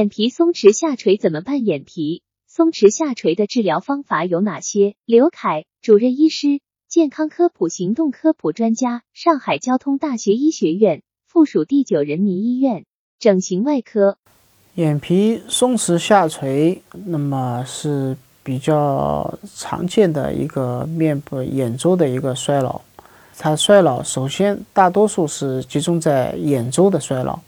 眼皮松弛下垂怎么办？眼皮松弛下垂的治疗方法有哪些？刘凯，主任医师，健康科普行动科普专家，上海交通大学医学院附属第九人民医院整形外科。眼皮松弛下垂，那么是比较常见的一个面部眼周的一个衰老。它衰老首先大多数是集中在眼周的衰老。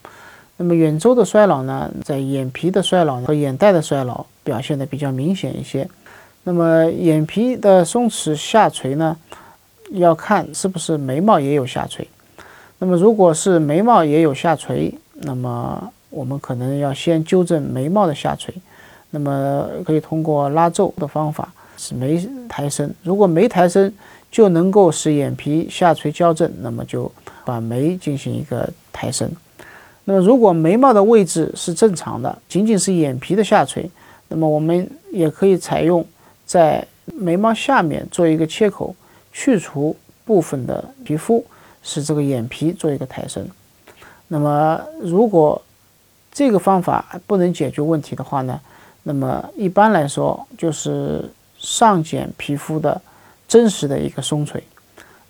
那么眼周的衰老呢，在眼皮的衰老和眼袋的衰老表现的比较明显一些。那么眼皮的松弛下垂呢，要看是不是眉毛也有下垂。那么如果是眉毛也有下垂，那么我们可能要先纠正眉毛的下垂。那么可以通过拉皱的方法使眉抬升。如果眉抬升就能够使眼皮下垂矫正，那么就把眉进行一个抬升。那么，如果眉毛的位置是正常的，仅仅是眼皮的下垂，那么我们也可以采用在眉毛下面做一个切口，去除部分的皮肤，使这个眼皮做一个抬升。那么，如果这个方法不能解决问题的话呢，那么一般来说就是上睑皮肤的真实的一个松垂。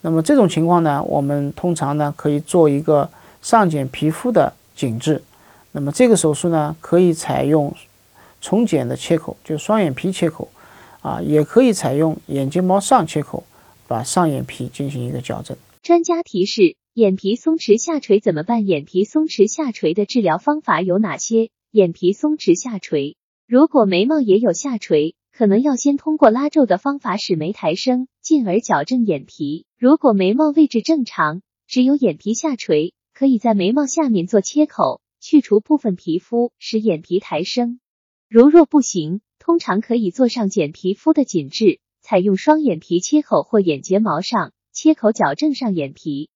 那么这种情况呢，我们通常呢可以做一个上睑皮肤的。紧致，那么这个手术呢，可以采用重睑的切口，就双眼皮切口，啊，也可以采用眼睫毛上切口，把上眼皮进行一个矫正。专家提示：眼皮松弛下垂怎么办？眼皮松弛下垂的治疗方法有哪些？眼皮松弛下垂，如果眉毛也有下垂，可能要先通过拉皱的方法使眉抬升，进而矫正眼皮。如果眉毛位置正常，只有眼皮下垂。可以在眉毛下面做切口，去除部分皮肤，使眼皮抬升。如若不行，通常可以做上睑皮肤的紧致，采用双眼皮切口或眼睫毛上切口矫正上眼皮。